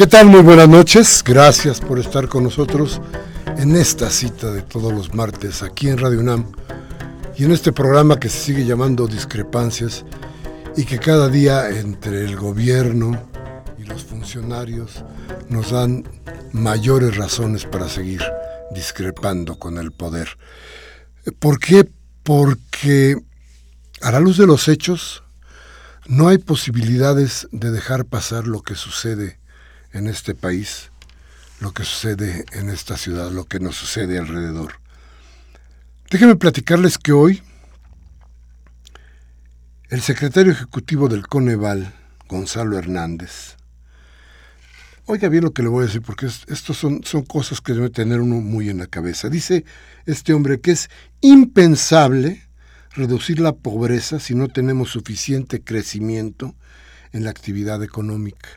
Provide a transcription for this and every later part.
¿Qué tal? Muy buenas noches. Gracias por estar con nosotros en esta cita de todos los martes aquí en Radio UNAM y en este programa que se sigue llamando Discrepancias y que cada día entre el gobierno y los funcionarios nos dan mayores razones para seguir discrepando con el poder. ¿Por qué? Porque a la luz de los hechos no hay posibilidades de dejar pasar lo que sucede en este país, lo que sucede en esta ciudad, lo que nos sucede alrededor. Déjenme platicarles que hoy el secretario ejecutivo del Coneval, Gonzalo Hernández, oiga bien lo que le voy a decir porque estos son, son cosas que debe tener uno muy en la cabeza. Dice este hombre que es impensable reducir la pobreza si no tenemos suficiente crecimiento en la actividad económica.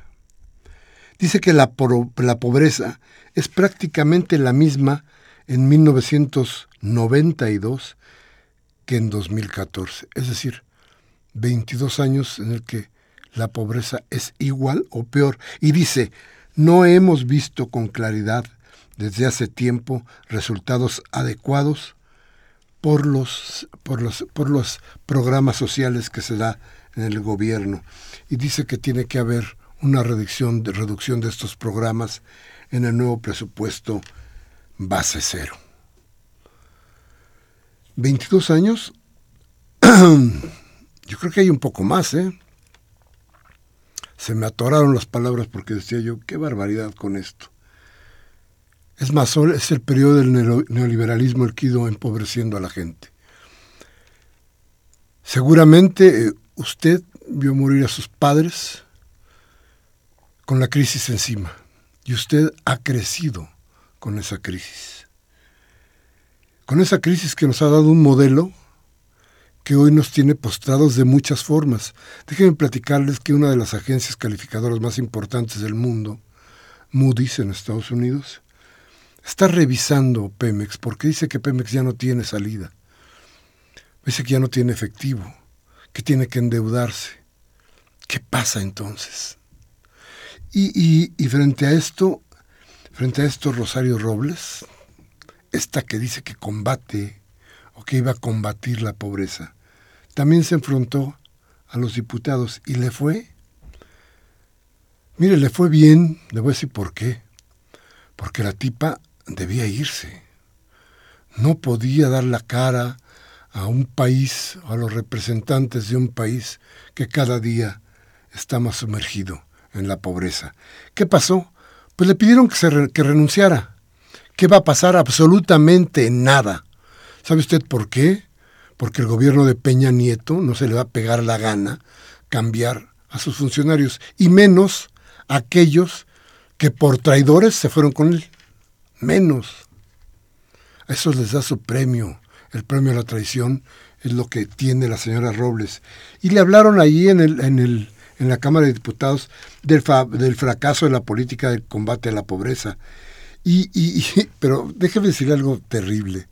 Dice que la, la pobreza es prácticamente la misma en 1992 que en 2014. Es decir, 22 años en el que la pobreza es igual o peor. Y dice, no hemos visto con claridad desde hace tiempo resultados adecuados por los, por los, por los programas sociales que se da en el gobierno. Y dice que tiene que haber una reducción de, reducción de estos programas en el nuevo presupuesto base cero. 22 años, yo creo que hay un poco más, ¿eh? Se me atoraron las palabras porque decía yo, qué barbaridad con esto. Es más, es el periodo del neoliberalismo el que empobreciendo a la gente. Seguramente eh, usted vio morir a sus padres, con la crisis encima y usted ha crecido con esa crisis. Con esa crisis que nos ha dado un modelo que hoy nos tiene postrados de muchas formas. Déjenme platicarles que una de las agencias calificadoras más importantes del mundo, Moody's en Estados Unidos, está revisando Pemex porque dice que Pemex ya no tiene salida. Dice que ya no tiene efectivo, que tiene que endeudarse. ¿Qué pasa entonces? Y, frente a esto, frente a esto, Rosario Robles, esta que dice que combate o que iba a combatir la pobreza, también se enfrentó a los diputados y le fue, mire, le fue bien, le voy a decir por qué, porque la tipa debía irse, no podía dar la cara a un país, a los representantes de un país que cada día está más sumergido en la pobreza. ¿Qué pasó? Pues le pidieron que, se que renunciara. ¿Qué va a pasar? Absolutamente nada. ¿Sabe usted por qué? Porque el gobierno de Peña Nieto no se le va a pegar la gana cambiar a sus funcionarios, y menos aquellos que por traidores se fueron con él. Menos. A esos les da su premio. El premio a la traición es lo que tiene la señora Robles. Y le hablaron allí en el, en el en la Cámara de Diputados del, del fracaso de la política de combate a la pobreza. Y, y, pero déjeme decirle algo terrible.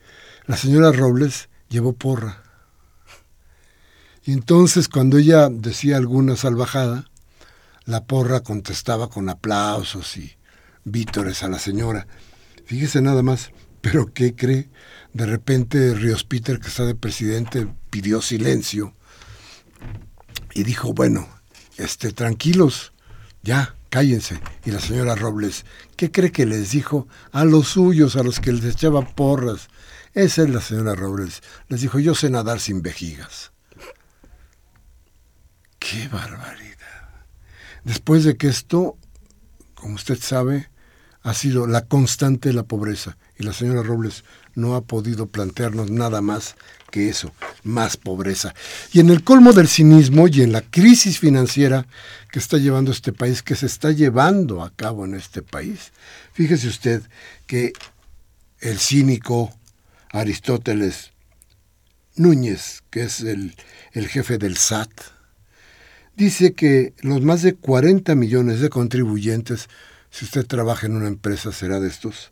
La señora Robles llevó porra. Y entonces cuando ella decía alguna salvajada, la porra contestaba con aplausos y vítores a la señora. Fíjese nada más, pero ¿qué cree? De repente Ríos Peter, que está de presidente, pidió silencio y dijo, bueno, este, tranquilos, ya, cállense. Y la señora Robles, ¿qué cree que les dijo a los suyos, a los que les echaba porras? Esa es la señora Robles. Les dijo, yo sé nadar sin vejigas. ¡Qué barbaridad! Después de que esto, como usted sabe, ha sido la constante de la pobreza. Y la señora Robles no ha podido plantearnos nada más que eso, más pobreza. Y en el colmo del cinismo y en la crisis financiera que está llevando este país, que se está llevando a cabo en este país, fíjese usted que el cínico Aristóteles Núñez, que es el, el jefe del SAT, dice que los más de 40 millones de contribuyentes, si usted trabaja en una empresa será de estos,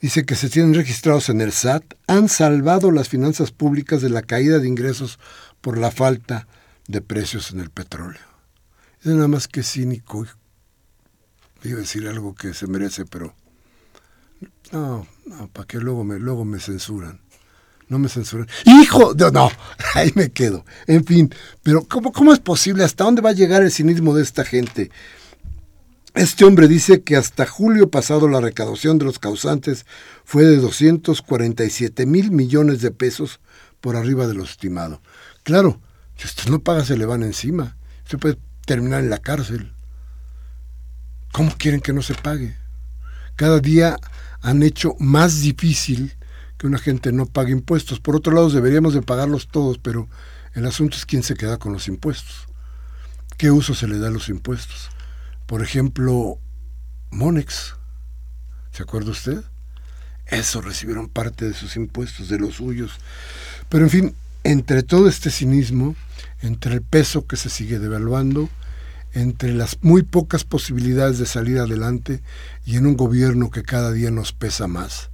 dice que se tienen registrados en el SAT, han salvado las finanzas públicas de la caída de ingresos por la falta de precios en el petróleo. Es nada más que cínico. Iba a decir algo que se merece, pero no, no, para que luego me, luego me censuran. No me censuran. ¡Hijo! De, no, ahí me quedo. En fin, pero ¿cómo, ¿cómo es posible? ¿Hasta dónde va a llegar el cinismo de esta gente? Este hombre dice que hasta julio pasado la recaudación de los causantes fue de 247 mil millones de pesos por arriba de lo estimado. Claro, si usted no paga se le van encima. Usted puede terminar en la cárcel. ¿Cómo quieren que no se pague? Cada día han hecho más difícil que una gente no pague impuestos. Por otro lado, deberíamos de pagarlos todos, pero el asunto es quién se queda con los impuestos. ¿Qué uso se le da a los impuestos? Por ejemplo, Monex, ¿se acuerda usted? Eso recibieron parte de sus impuestos, de los suyos. Pero en fin, entre todo este cinismo, entre el peso que se sigue devaluando, entre las muy pocas posibilidades de salir adelante y en un gobierno que cada día nos pesa más,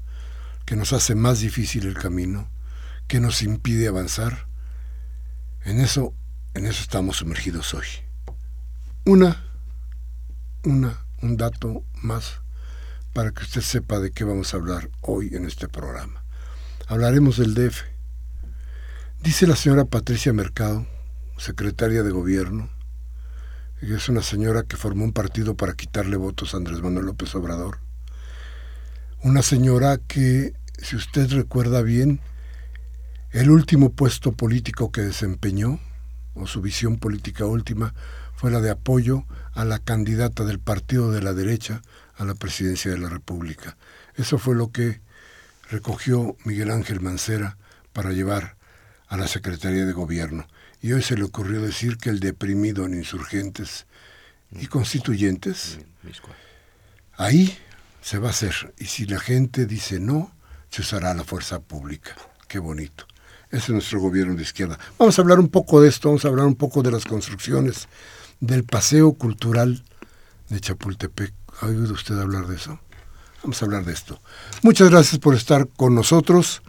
que nos hace más difícil el camino, que nos impide avanzar, en eso, en eso estamos sumergidos hoy. Una una, un dato más para que usted sepa de qué vamos a hablar hoy en este programa. Hablaremos del DF. Dice la señora Patricia Mercado, secretaria de gobierno, que es una señora que formó un partido para quitarle votos a Andrés Manuel López Obrador. Una señora que, si usted recuerda bien, el último puesto político que desempeñó, o su visión política última, fue la de apoyo a la candidata del partido de la derecha a la presidencia de la República. Eso fue lo que recogió Miguel Ángel Mancera para llevar a la Secretaría de Gobierno. Y hoy se le ocurrió decir que el deprimido en insurgentes y constituyentes, ahí se va a hacer. Y si la gente dice no, se usará la fuerza pública. Qué bonito. Ese es nuestro gobierno de izquierda. Vamos a hablar un poco de esto, vamos a hablar un poco de las construcciones del Paseo Cultural de Chapultepec. ¿Ha oído usted hablar de eso? Vamos a hablar de esto. Muchas gracias por estar con nosotros.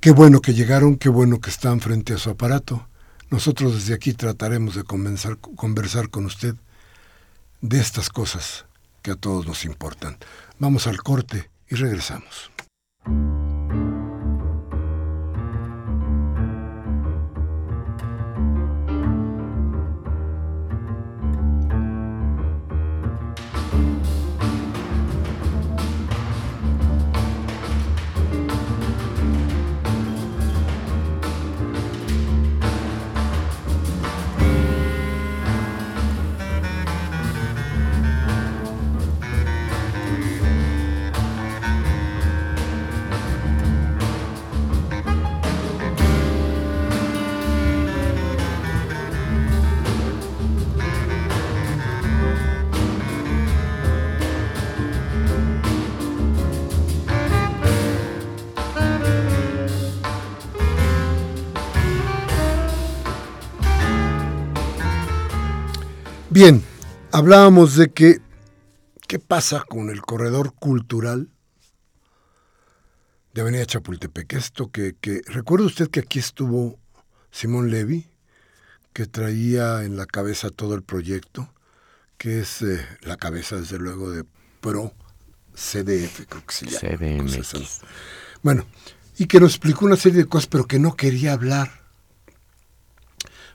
Qué bueno que llegaron, qué bueno que están frente a su aparato. Nosotros desde aquí trataremos de conversar con usted de estas cosas que a todos nos importan. Vamos al corte y regresamos. Hablábamos de que qué pasa con el corredor cultural de Avenida Chapultepec. Esto que, que recuerda usted que aquí estuvo Simón Levy, que traía en la cabeza todo el proyecto, que es eh, la cabeza, desde luego, de Pro CDF, creo que se llama. CDMX. Bueno, y que nos explicó una serie de cosas, pero que no quería hablar.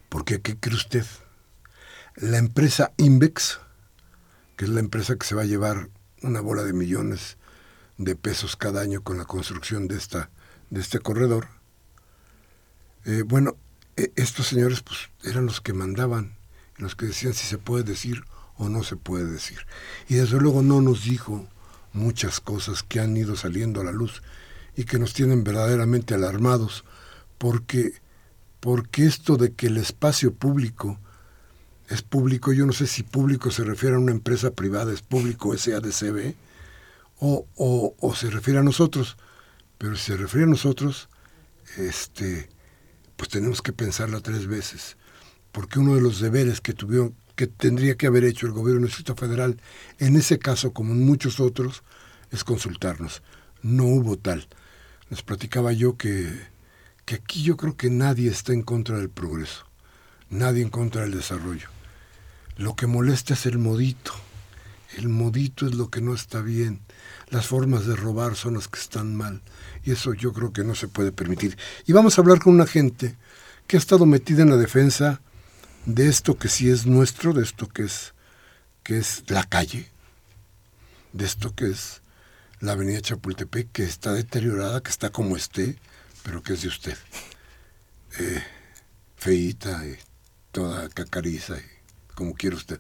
Porque, ¿qué cree usted? La empresa Invex, que es la empresa que se va a llevar una bola de millones de pesos cada año con la construcción de, esta, de este corredor, eh, bueno, e, estos señores pues, eran los que mandaban, los que decían si se puede decir o no se puede decir. Y desde luego no nos dijo muchas cosas que han ido saliendo a la luz y que nos tienen verdaderamente alarmados, porque, porque esto de que el espacio público es público, yo no sé si público se refiere a una empresa privada, es público SADCB, o, o, o se refiere a nosotros, pero si se refiere a nosotros, este, pues tenemos que pensarla tres veces, porque uno de los deberes que tuvieron, que tendría que haber hecho el gobierno del Distrito Federal, en ese caso como en muchos otros, es consultarnos. No hubo tal. Les platicaba yo que, que aquí yo creo que nadie está en contra del progreso, nadie en contra del desarrollo. Lo que molesta es el modito. El modito es lo que no está bien. Las formas de robar son las que están mal. Y eso yo creo que no se puede permitir. Y vamos a hablar con una gente que ha estado metida en la defensa de esto que sí es nuestro, de esto que es, que es la calle, de esto que es la avenida Chapultepec, que está deteriorada, que está como esté, pero que es de usted. Eh, y toda cacariza como quiere usted.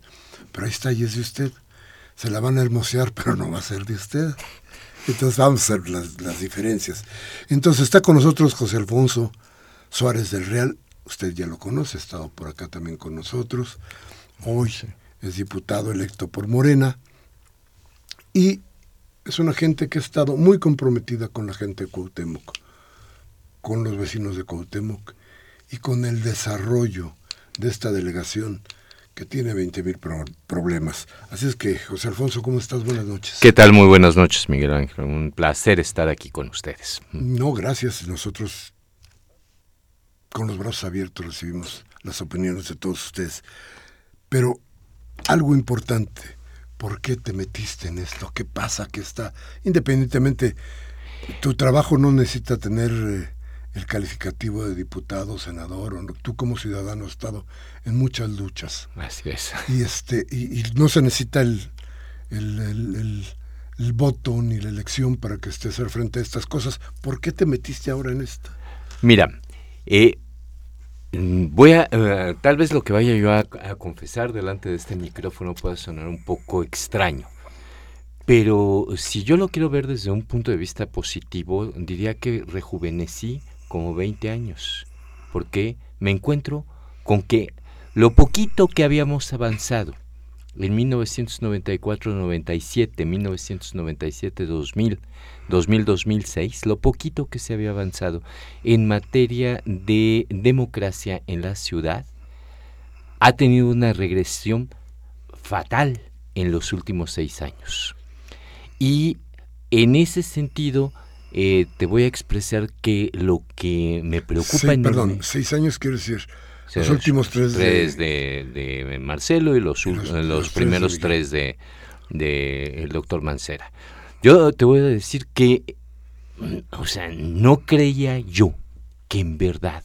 Pero ahí está y es de usted. Se la van a hermosear, pero no va a ser de usted. Entonces vamos a ver las, las diferencias. Entonces está con nosotros José Alfonso Suárez del Real. Usted ya lo conoce, ha estado por acá también con nosotros. Hoy es diputado electo por Morena. Y es una gente que ha estado muy comprometida con la gente de Cuauhtémoc, con los vecinos de Cuauhtémoc y con el desarrollo de esta delegación que tiene 20 mil problemas. Así es que, José Alfonso, ¿cómo estás? Buenas noches. ¿Qué tal? Muy buenas noches, Miguel Ángel. Un placer estar aquí con ustedes. No, gracias. Nosotros, con los brazos abiertos, recibimos las opiniones de todos ustedes. Pero algo importante, ¿por qué te metiste en esto? ¿Qué pasa? ¿Qué está? Independientemente, tu trabajo no necesita tener... Eh, el calificativo de diputado, senador, o tú como ciudadano has estado en muchas luchas. Así es. Y, este, y, no se necesita el, el, el, voto ni la elección para que estés al frente de estas cosas. ¿Por qué te metiste ahora en esta? Mira, eh, voy a, eh, tal vez lo que vaya yo a, a confesar delante de este micrófono pueda sonar un poco extraño. Pero si yo lo quiero ver desde un punto de vista positivo, diría que rejuvenecí como 20 años, porque me encuentro con que lo poquito que habíamos avanzado en 1994-97, 1997-2000, 2000-2006, lo poquito que se había avanzado en materia de democracia en la ciudad, ha tenido una regresión fatal en los últimos seis años. Y en ese sentido, eh, te voy a expresar que lo que me preocupa... perdón, seis años quiere decir... Los últimos tres, de... Marcelo y los, los, primeros tres de, de el doctor Mancera. Yo te voy a decir que, o sea, no creía yo que en verdad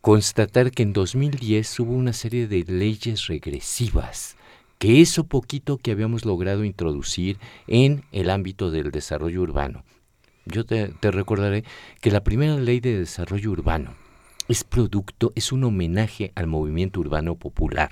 constatar que en 2010 hubo una serie de leyes regresivas, que eso poquito que habíamos logrado introducir en el ámbito del desarrollo urbano, yo te, recordaré que la primera ley de desarrollo urbano es producto, es un homenaje al movimiento urbano popular.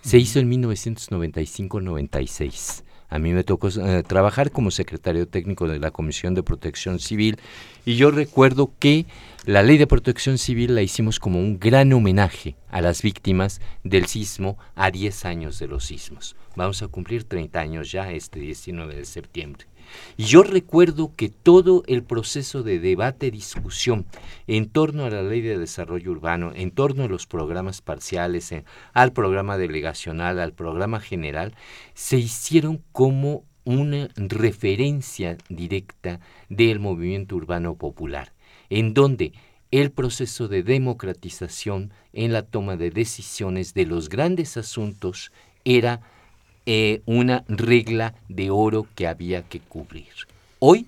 Se hizo en 1995-96. A mí me tocó eh, trabajar como secretario técnico de la Comisión de Protección Civil y yo recuerdo que la ley de protección civil la hicimos como un gran homenaje a las víctimas del sismo a 10 años de los sismos. Vamos a cumplir 30 años ya este 19 de septiembre. Y yo recuerdo que todo el proceso de debate, discusión en torno a la ley de desarrollo urbano, en torno a los programas parciales, al programa delegacional, al programa general, se hicieron como una referencia directa del movimiento urbano popular, en donde el proceso de democratización en la toma de decisiones de los grandes asuntos era eh, una regla de oro que había que cubrir. Hoy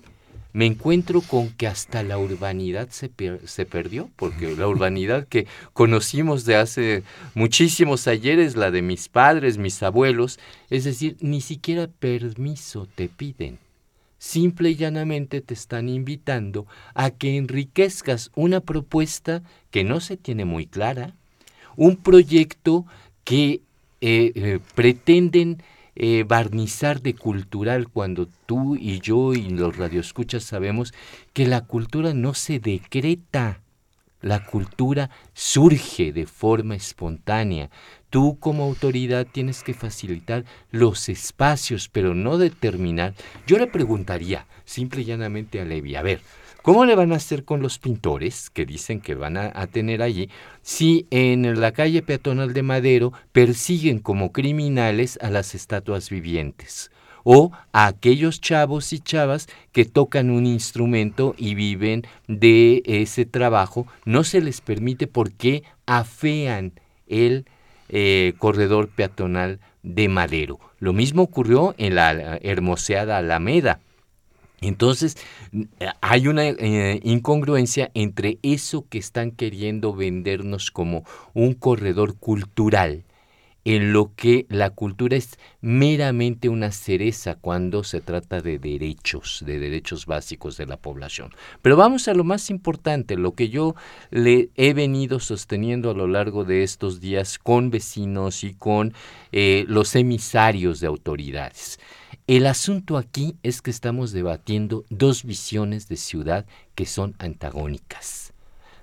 me encuentro con que hasta la urbanidad se, se, perdió, porque la urbanidad que conocimos de hace muchísimos ayeres, la de mis padres, mis abuelos, es decir, ni siquiera permiso te piden. Simple y llanamente te están invitando a que enriquezcas una propuesta que no se tiene muy clara, un proyecto que eh, eh, pretenden eh, barnizar de cultural cuando tú y yo y los radioescuchas sabemos que la cultura no se decreta, la cultura surge de forma espontánea. Tú como autoridad tienes que facilitar los espacios, pero no determinar. Yo le preguntaría simple y llanamente a Levi, a ver, ¿Cómo le van a hacer con los pintores que dicen que van a, tener allí si en la calle peatonal de Madero persiguen como criminales a las estatuas vivientes? o a aquellos chavos y chavas que tocan un instrumento y viven de ese trabajo, no se les permite porque afean el eh, corredor peatonal de Madero. Lo mismo ocurrió en la hermoseada Alameda. Entonces, hay una eh, incongruencia entre eso que están queriendo vendernos como un corredor cultural, en lo que la cultura es meramente una cereza cuando se trata de derechos, de derechos básicos de la población. Pero vamos a lo más importante, lo que yo le he venido sosteniendo a lo largo de estos días con vecinos y con eh, los emisarios de autoridades. El asunto aquí es que estamos debatiendo dos visiones de ciudad que son antagónicas.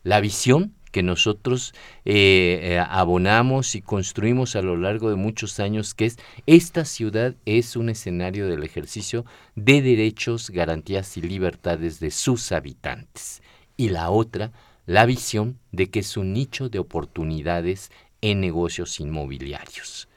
La visión que nosotros eh, eh, abonamos y construimos a lo largo de muchos años, que es esta ciudad es un escenario del ejercicio de derechos, garantías y libertades de sus habitantes. Y la otra, la visión de que es un nicho de oportunidades en negocios inmobiliarios.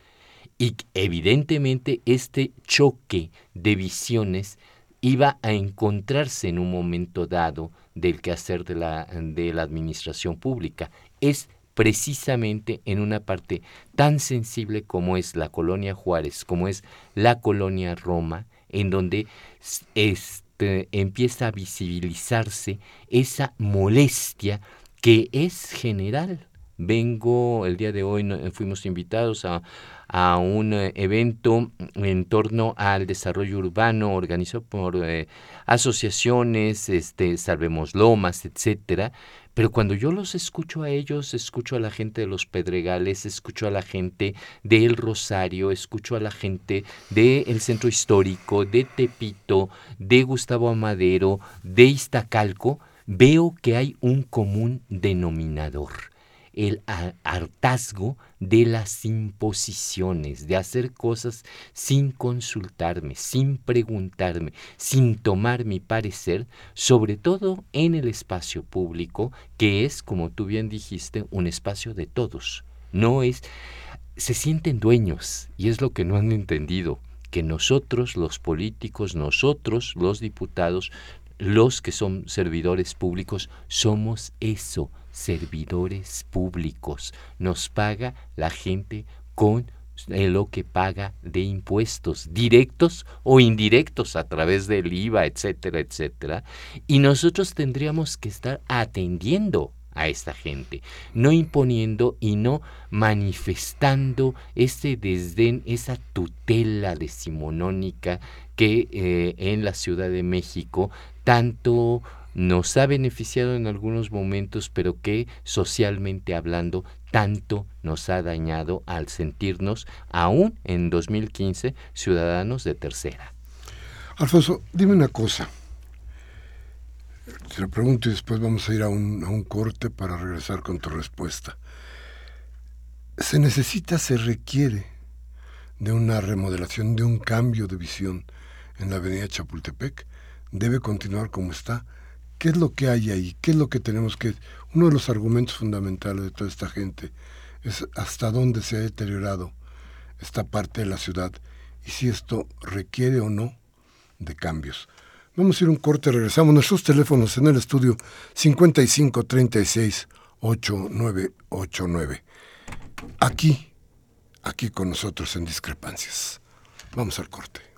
Y evidentemente este choque de visiones iba a encontrarse en un momento dado del quehacer de la, de la administración pública. Es precisamente en una parte tan sensible como es la colonia Juárez, como es la colonia Roma, en donde este, empieza a visibilizarse esa molestia que es general. Vengo, el día de hoy fuimos invitados a, a un eh, evento en torno al desarrollo urbano organizado por eh, asociaciones, este, Salvemos Lomas, etcétera. Pero cuando yo los escucho a ellos, escucho a la gente de los Pedregales, escucho a la gente del Rosario, escucho a la gente del Centro Histórico, de Tepito, de Gustavo Amadero, de Iztacalco, veo que hay un común denominador el hartazgo de las imposiciones, de hacer cosas sin consultarme, sin preguntarme, sin tomar mi parecer, sobre todo en el espacio público, que es, como tú bien dijiste, un espacio de todos. No es, se sienten dueños, y es lo que no han entendido, que nosotros, los políticos, nosotros, los diputados, los que son servidores públicos, somos eso, servidores públicos. Nos paga la gente con lo que paga de impuestos directos o indirectos a través del IVA, etcétera, etcétera. Y nosotros tendríamos que estar atendiendo a esta gente, no imponiendo y no manifestando ese desdén, esa tutela decimonónica que eh, en la Ciudad de México tanto nos ha beneficiado en algunos momentos, pero que socialmente hablando tanto nos ha dañado al sentirnos, aún en 2015, ciudadanos de tercera. Alfonso, dime una cosa. Te lo pregunto y después vamos a ir a un, a un corte para regresar con tu respuesta. ¿Se necesita, se requiere de una remodelación, de un cambio de visión en la avenida Chapultepec? ¿Debe continuar como está? ¿Qué es lo que hay ahí? ¿Qué es lo que tenemos que... Uno de los argumentos fundamentales de toda esta gente es hasta dónde se ha deteriorado esta parte de la ciudad y si esto requiere o no de cambios. Vamos a ir un corte, regresamos. Nuestros teléfonos en el estudio 55 36 8989. Aquí, aquí con nosotros en Discrepancias. Vamos al corte.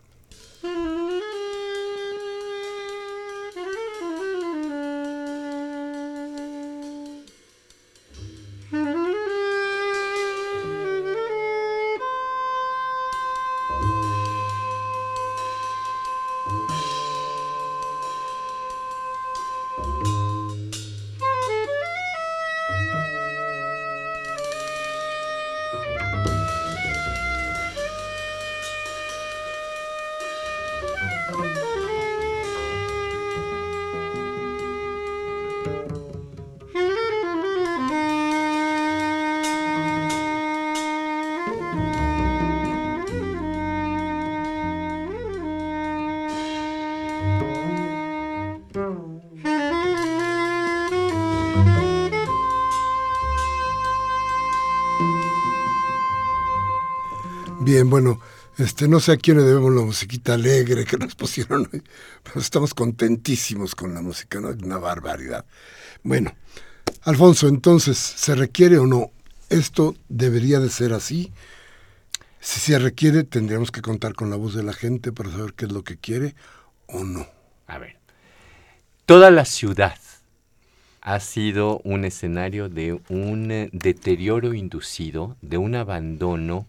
Este, no sé a quién le debemos la musiquita alegre que nos pusieron hoy, pero estamos contentísimos con la música, ¿no? Una barbaridad. Bueno, Alfonso, entonces, ¿se requiere o no? ¿Esto debería de ser así? Si se requiere, tendríamos que contar con la voz de la gente para saber qué es lo que quiere o no. A ver, toda la ciudad ha sido un escenario de un eh, deterioro inducido, de un abandono,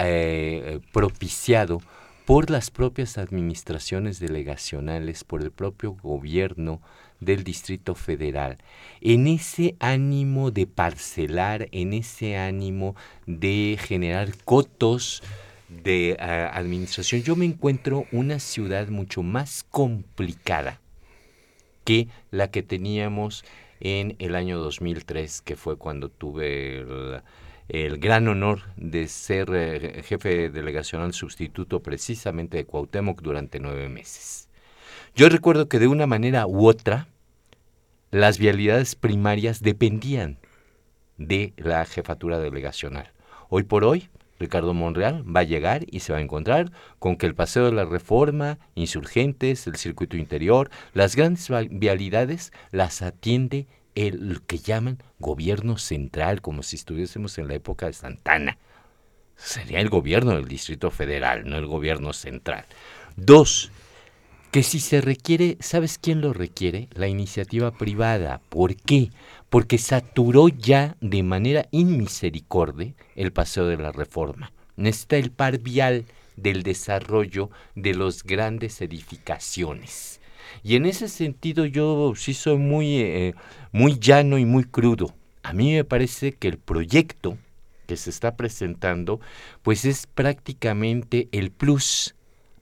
eh, propiciado por las propias administraciones delegacionales, por el propio gobierno del Distrito Federal, en ese ánimo de parcelar, en ese ánimo de generar cotos de eh, administración, yo me encuentro una ciudad mucho más complicada que la que teníamos en el año 2003, que fue cuando tuve el, el gran honor de ser eh, jefe delegacional sustituto precisamente de Cuauhtémoc durante nueve meses. Yo recuerdo que de una manera u otra, las vialidades primarias dependían de la jefatura delegacional. Hoy por hoy, Ricardo Monreal va a llegar y se va a encontrar con que el Paseo de la Reforma, Insurgentes, el Circuito Interior, las grandes vialidades las atiende el que llaman gobierno central, como si estuviésemos en la época de Santana. Sería el gobierno del Distrito Federal, no el gobierno central. Dos, que si se requiere, ¿sabes quién lo requiere? La iniciativa privada. ¿Por qué? Porque saturó ya de manera inmisericordia el paseo de la reforma. Necesita el par vial del desarrollo de las grandes edificaciones. Y en ese sentido yo sí soy muy, eh, muy llano y muy crudo. A mí me parece que el proyecto que se está presentando, pues es prácticamente el plus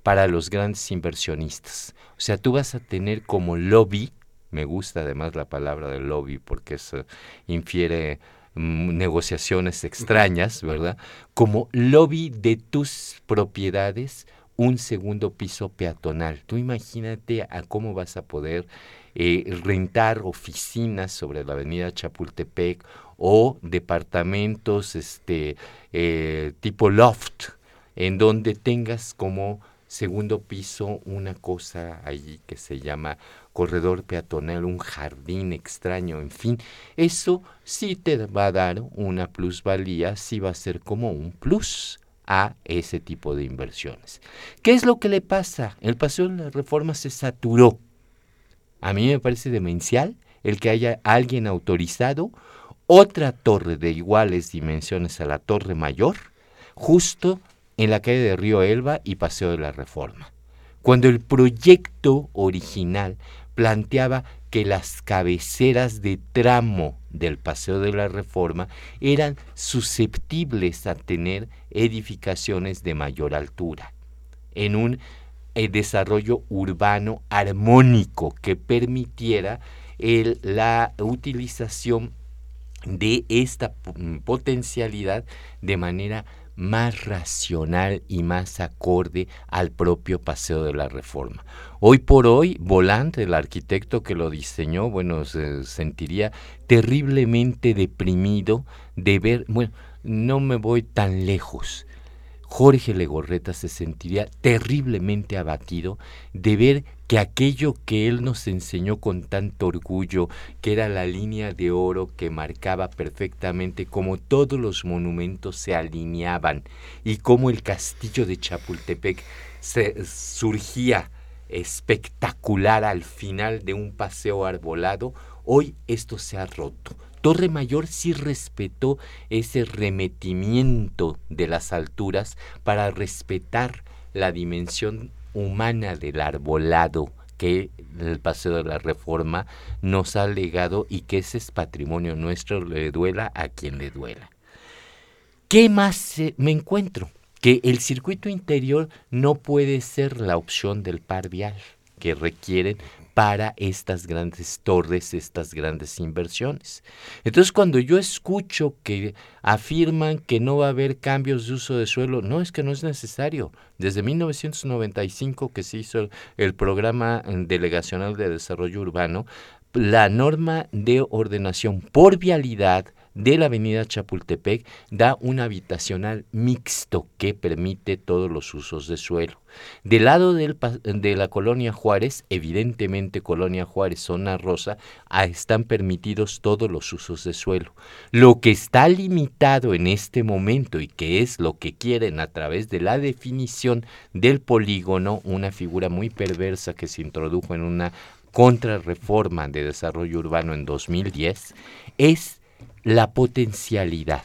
para los grandes inversionistas. O sea, tú vas a tener como lobby, me gusta además la palabra de lobby porque eso infiere mm, negociaciones extrañas, ¿verdad? Como lobby de tus propiedades un segundo piso peatonal. Tú imagínate a cómo vas a poder eh, rentar oficinas sobre la avenida Chapultepec o departamentos este, eh, tipo loft, en donde tengas como segundo piso una cosa allí que se llama corredor peatonal, un jardín extraño, en fin, eso sí te va a dar una plusvalía, sí va a ser como un plus a ese tipo de inversiones. ¿Qué es lo que le pasa? El paseo de la reforma se saturó. A mí me parece demencial el que haya alguien autorizado otra torre de iguales dimensiones a la Torre Mayor, justo en la calle de Río Elba y Paseo de la Reforma, cuando el proyecto original planteaba que las cabeceras de tramo del Paseo de la Reforma eran susceptibles a tener edificaciones de mayor altura, en un eh, desarrollo urbano armónico que permitiera la utilización de esta mm, potencialidad de manera más racional y más acorde al propio paseo de la reforma. Hoy por hoy, Volante, el arquitecto que lo diseñó, bueno, se sentiría terriblemente deprimido de ver, bueno, no me voy tan lejos. Jorge Legorreta se sentiría terriblemente abatido de ver que aquello que él nos enseñó con tanto orgullo, que era la línea de oro que marcaba perfectamente cómo todos los monumentos se alineaban y cómo el castillo de Chapultepec se surgía espectacular al final de un paseo arbolado, hoy esto se ha roto. Torre Mayor sí respetó ese remetimiento de las alturas para respetar la dimensión humana del arbolado que el Paseo de la Reforma nos ha legado y que ese es patrimonio nuestro, le duela a quien le duela. ¿Qué más me encuentro? Que el circuito interior no puede ser la opción del par vial que requieren para estas grandes torres, estas grandes inversiones. Entonces, cuando yo escucho que afirman que no va a haber cambios de uso de suelo, no es que no es necesario. Desde 1995 que se hizo el, programa delegacional de desarrollo urbano, la norma de ordenación por vialidad de la avenida Chapultepec da un habitacional mixto que permite todos los usos de suelo. Del lado de la colonia Juárez, evidentemente colonia Juárez, zona rosa, ah, están permitidos todos los usos de suelo. Lo que está limitado en este momento y que es lo que quieren a través de la definición del polígono, una figura muy perversa que se introdujo en una contrarreforma de desarrollo urbano en 2010, es la potencialidad.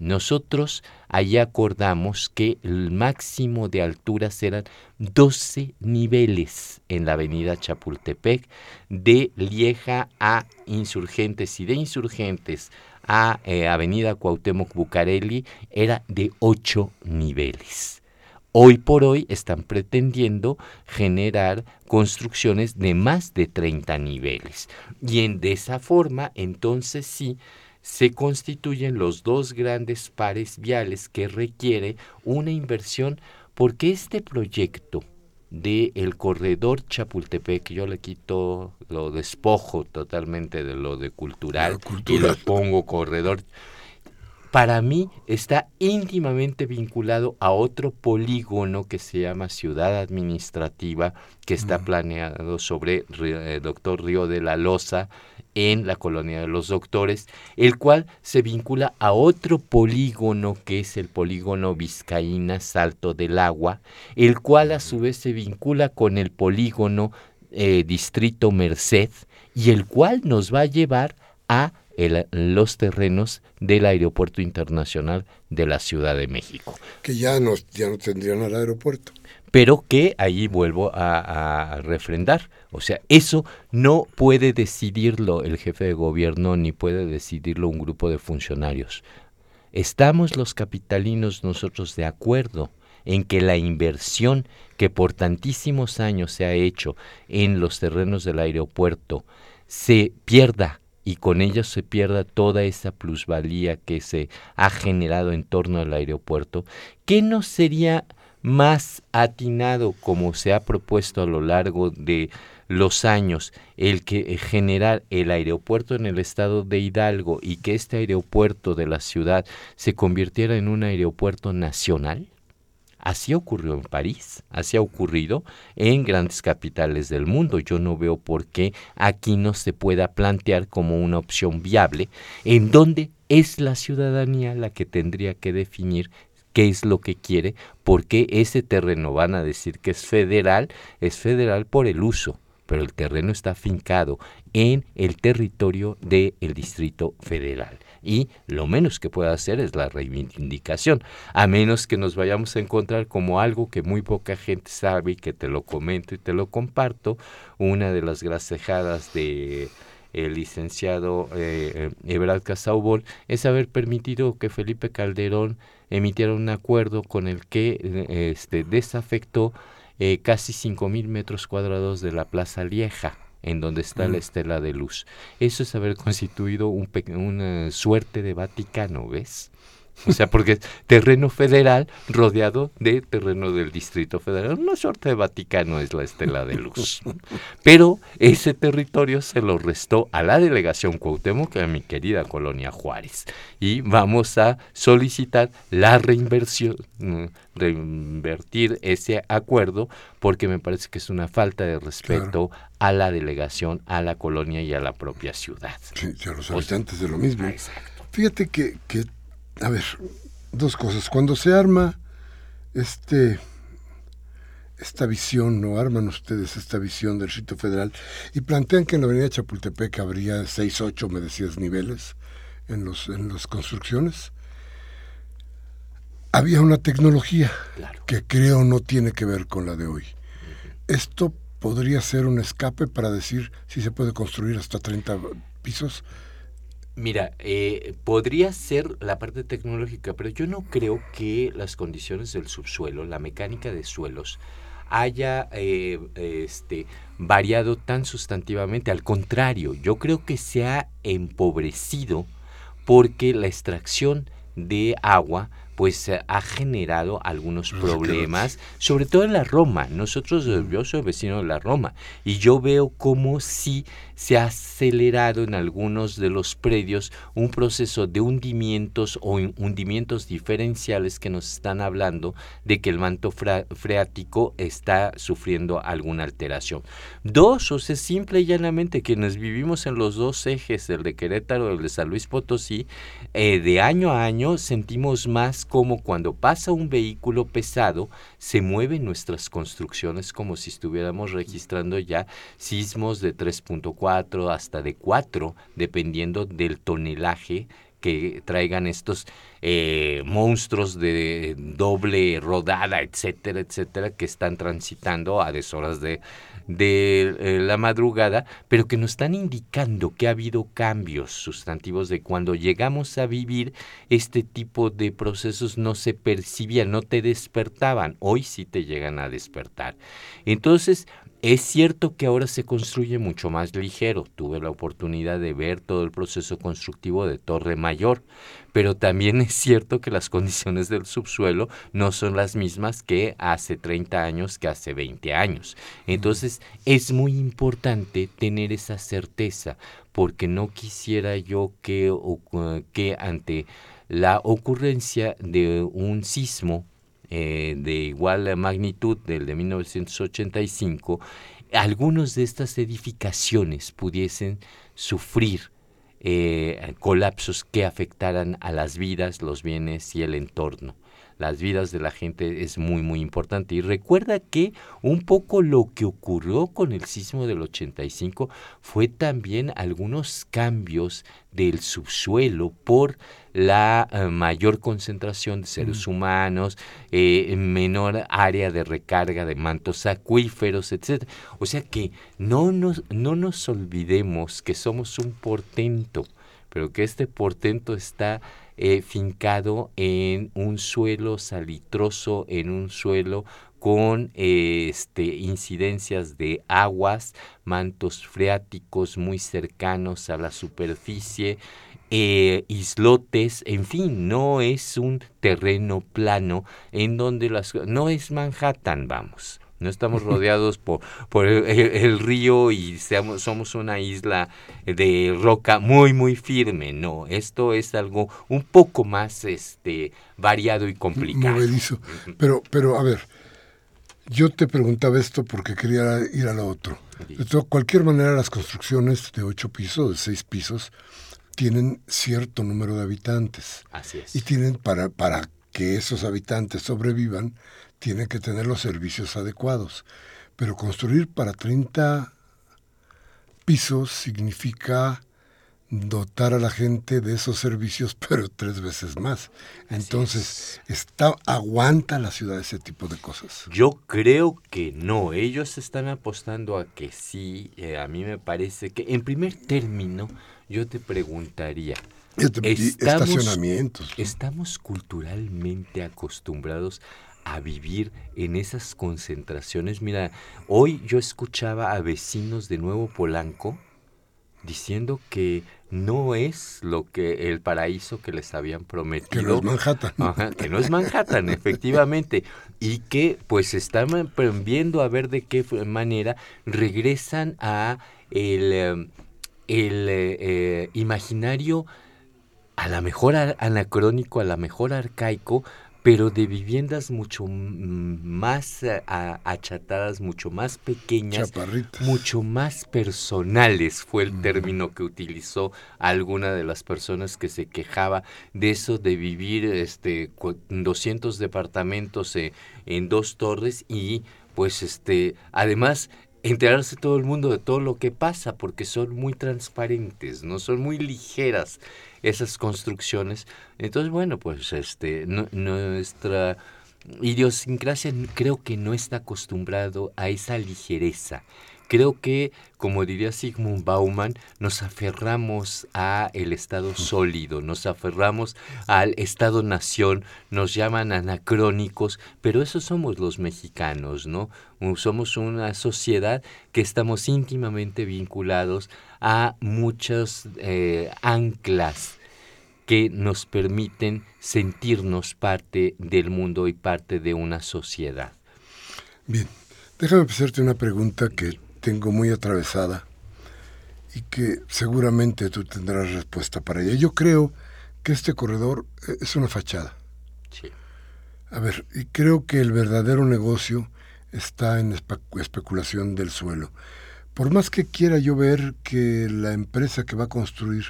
Nosotros allí acordamos que el máximo de altura serán 12 niveles en la avenida Chapultepec, de Lieja a Insurgentes y de Insurgentes a eh, avenida Cuauhtémoc Bucareli era de 8 niveles. Hoy por hoy están pretendiendo generar construcciones de más de 30 niveles. Y en, de esa forma, entonces sí, se constituyen los dos grandes pares viales que requiere una inversión porque este proyecto de el corredor Chapultepec, yo le quito lo despojo totalmente de lo de cultural, y le pongo corredor para mí está íntimamente vinculado a otro polígono que se llama Ciudad Administrativa, que está planeado sobre el eh, Doctor Río de la Loza, en la colonia de los doctores, el cual se vincula a otro polígono que es el polígono Vizcaína Salto del Agua, el cual a su vez se vincula con el polígono eh, Distrito Merced y el cual nos va a llevar a los terrenos del Aeropuerto Internacional de la Ciudad de México. Que ya no, ya no tendrían el aeropuerto pero que ahí vuelvo a, refrendar. O sea, eso no puede decidirlo el jefe de gobierno ni puede decidirlo un grupo de funcionarios. Estamos los capitalinos nosotros de acuerdo en que la inversión que por tantísimos años se ha hecho en los terrenos del aeropuerto se pierda y con ello se pierda toda esa plusvalía que se ha generado en torno al aeropuerto, ¿qué no sería más atinado como se ha propuesto a lo largo de los años el que eh, generar el aeropuerto en el estado de Hidalgo y que este aeropuerto de la ciudad se convirtiera en un aeropuerto nacional? Así ocurrió en París, así ha ocurrido en grandes capitales del mundo. Yo no veo por qué aquí no se pueda plantear como una opción viable en donde es la ciudadanía la que tendría que definir qué es lo que quiere, porque ese terreno van a decir que es federal, es federal por el uso, pero el terreno está fincado en el territorio del Distrito Federal. Y lo menos que pueda hacer es la reivindicación, a menos que nos vayamos a encontrar como algo que muy poca gente sabe y que te lo comento y te lo comparto, una de las gracejadas de el licenciado eh, Ebrard es haber permitido que Felipe Calderón emitieron un acuerdo con el que eh, este, desafectó eh, casi 5.000 metros cuadrados de la Plaza Lieja, en donde está la mm. estela de luz. Eso es haber constituido un una suerte de Vaticano, ¿ves? O sea, porque es terreno federal rodeado de terreno del Distrito Federal. Una suerte de Vaticano es la estela de luz. Pero ese territorio se lo restó a la delegación Cuauhtémoc, a mi querida colonia Juárez. Y vamos a solicitar la reinversión, mm, reinvertir ese acuerdo, porque me parece que es una falta de respeto a la delegación, a la colonia y a la propia ciudad. Sí, a los habitantes de lo mismo. Fíjate que, que a ver, dos cosas. Cuando se arma este esta visión, ¿no? Arman ustedes esta visión del sitio federal y plantean que en la avenida Chapultepec habría seis, ocho, me decías, niveles en, los, en las construcciones. Había una tecnología que creo no tiene que ver con la de hoy. Esto podría ser un escape para decir si se puede construir hasta 30 pisos Mira, eh, podría ser la parte tecnológica, pero yo no creo que las condiciones del subsuelo, la mecánica de suelos, haya eh, este, variado tan sustantivamente. Al contrario, yo creo que se ha empobrecido porque la extracción de agua pues ha generado algunos problemas, sobre todo en la Roma. Nosotros, yo soy vecino de la Roma y yo veo como si se ha acelerado en algunos de los predios un proceso de hundimientos o hundimientos diferenciales que nos están hablando de que el manto freático está sufriendo alguna alteración. Dos, o sea, simple y llanamente quienes vivimos en los dos ejes, el de Querétaro y el de San Luis Potosí, eh, de año a año sentimos más como cuando pasa un vehículo pesado, se mueven nuestras construcciones como si estuviéramos registrando ya sismos de 3.4 hasta de 4, dependiendo del tonelaje que traigan estos eh, monstruos de doble rodada, etcétera, etcétera, que están transitando a deshoras de, de eh, la madrugada, pero que nos están indicando que ha habido cambios sustantivos de cuando llegamos a vivir este tipo de procesos no se percibían, no te despertaban, hoy sí te llegan a despertar. Entonces, es cierto que ahora se construye mucho más ligero. Tuve la oportunidad de ver todo el proceso constructivo de Torre Mayor, pero también es cierto que las condiciones del subsuelo no son las mismas que hace 30 años, que hace 20 años. Entonces es muy importante tener esa certeza, porque no quisiera yo que, que ante la ocurrencia de un sismo eh, de igual magnitud del de 1985, algunas de estas edificaciones pudiesen sufrir eh, colapsos que afectaran a las vidas, los bienes y el entorno las vidas de la gente es muy, muy importante. Y recuerda que un poco lo que ocurrió con el sismo del 85 fue también algunos cambios del subsuelo por la eh, mayor concentración de seres mm. humanos, eh, menor área de recarga de mantos acuíferos, etc. O sea que no nos, no nos olvidemos que somos un portento, pero que este portento está eh, fincado en un suelo salitroso, en un suelo con este, incidencias de aguas, mantos freáticos muy cercanos a la superficie, eh, islotes, en fin, no es un terreno plano en donde las... no es Manhattan, vamos. No estamos rodeados por, por el, río y seamos, somos una isla de roca muy, muy firme. No, esto es algo un poco más este, variado y complicado. Pero, pero a ver, yo te preguntaba esto porque quería ir a lo otro. De cualquier manera, las construcciones de ocho pisos, de seis pisos, tienen cierto número de habitantes. Así es. Y tienen para, para que esos habitantes sobrevivan, tiene que tener los servicios adecuados. Pero construir para 30 pisos significa dotar a la gente de esos servicios, pero tres veces más. Entonces, está, ¿aguanta la ciudad ese tipo de cosas? Yo creo que no. Ellos están apostando a que sí. Eh, a mí me parece que, en primer término, yo te preguntaría. Estamos, estacionamientos. Estamos culturalmente acostumbrados a vivir en esas concentraciones. Mira, hoy yo escuchaba a vecinos de Nuevo Polanco diciendo que no es lo que el paraíso que les habían prometido. Que no es Manhattan. que no es Manhattan, efectivamente. Y que pues están viendo a ver de qué manera regresan a el, em, el eh, imaginario a la mejor anacrónico, a la mejor arcaico, pero de viviendas mucho más eh, achatadas, mucho más pequeñas, mucho más personales, fue el término que utilizó alguna de las personas que se quejaba de eso de vivir este 200 departamentos eh, en dos torres y pues este además enterarse todo el mundo de todo lo que pasa porque son muy transparentes, no son muy ligeras esas construcciones. Entonces, bueno, pues este nuestra idiosincrasia creo que no está acostumbrado a esa ligereza. Creo que, como diría Sigmund Bauman, nos aferramos a el Estado sólido, nos aferramos al Estado-nación, nos llaman anacrónicos, pero eso somos los mexicanos, ¿no? Somos una sociedad que estamos íntimamente vinculados a muchas eh, anclas que nos permiten sentirnos parte del mundo y parte de una sociedad. Bien, déjame hacerte una pregunta que tengo muy atravesada y que seguramente tú tendrás respuesta para ella. Yo creo que este corredor eh, es una fachada. Sí. A ver, y creo que el verdadero negocio está en especulación del suelo. Por más que quiera yo ver que la empresa que va a construir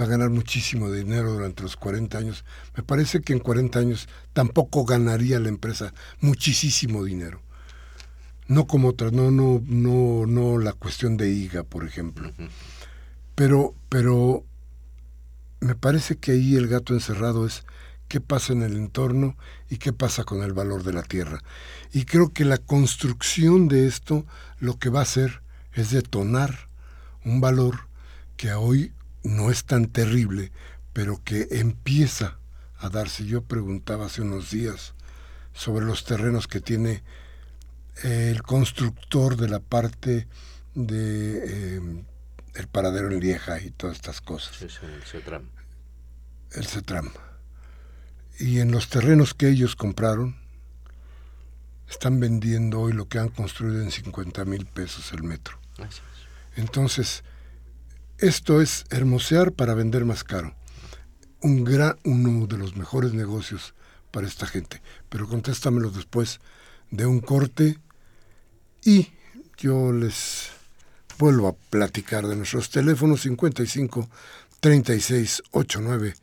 va a ganar muchísimo dinero durante los 40 años, me parece que en 40 años tampoco ganaría la empresa muchísimo dinero. No como otras, no, no, no, no la cuestión de IGA, por ejemplo. Pero, pero me parece que ahí el gato encerrado es qué pasa en el entorno y qué pasa con el valor de la tierra. Y creo que la construcción de esto lo que va a hacer es detonar un valor que hoy no es tan terrible, pero que empieza a darse. Yo preguntaba hace unos días sobre los terrenos que tiene el constructor de la parte de eh, el paradero en Lieja y todas estas cosas. el CETRAM. El CETRAM. Y en los terrenos que ellos compraron, están vendiendo hoy lo que han construido en 50 mil pesos el metro. Entonces, esto es hermosear para vender más caro. Un gran, uno de los mejores negocios para esta gente. Pero contéstamelo después de un corte y yo les vuelvo a platicar de nuestros teléfonos 55 36 89